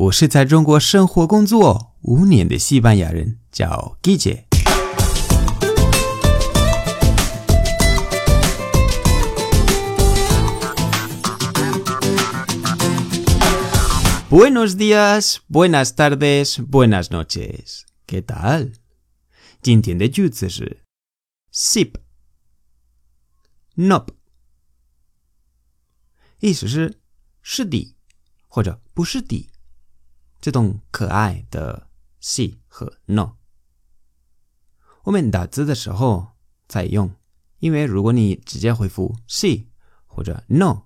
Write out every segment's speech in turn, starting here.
我是在中国生活工作五年的西班牙人，叫 Guille。Buenos días, buenas tardes, buenas noches. ¿Qué tal? 今天的句子是 sip, nope，意思是是的或者不是的。这种可爱的 “si” 和 “no”，我们打字的时候再用，因为如果你直接回复 “si” 或者 “no”，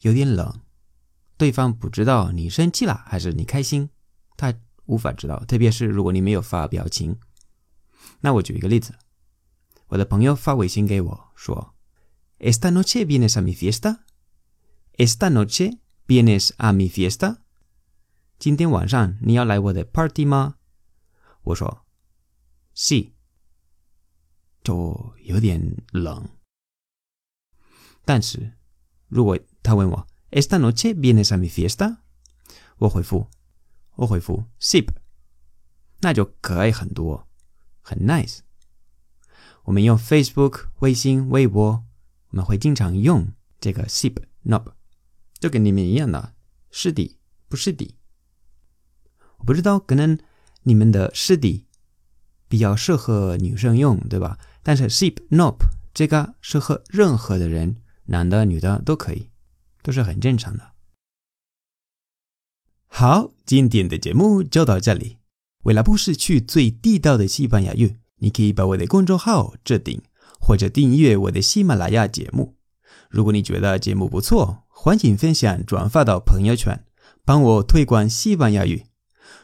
有点冷。对方不知道你生气了还是你开心，他无法知道。特别是如果你没有发表情，那我举一个例子：我的朋友发微信给我说：“Esta noche vienes a mi fiesta? Esta noche vienes a mi fiesta？” 今天晚上你要来我的 party 吗？我说：“Sí。”就有点冷。但是如果他问我，Esta noche vienes a mi fiesta？我回复，我回复 “sip”，那就可爱很多，很 nice。我们用 Facebook、微信、微博，我们会经常用这个 “sip”、“nope”，就跟你们一样的，是的，不是的。不知道，可能你们的是的比较适合女生用，对吧？但是 ship、“nope” 这个适合任何的人，男的、女的都可以。都是很正常的。好，今天的节目就到这里。为了不失去最地道的西班牙语，你可以把我的公众号置顶，或者订阅我的喜马拉雅节目。如果你觉得节目不错，欢迎分享转发到朋友圈，帮我推广西班牙语。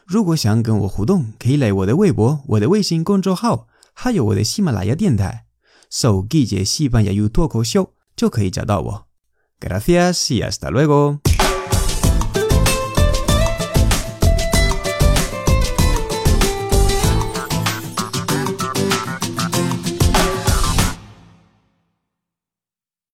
如果想跟我互动，可以来我的微博、我的微信公众号，还有我的喜马拉雅电台，搜“季节西班牙语脱口秀”就可以找到我。Gracias y hasta luego.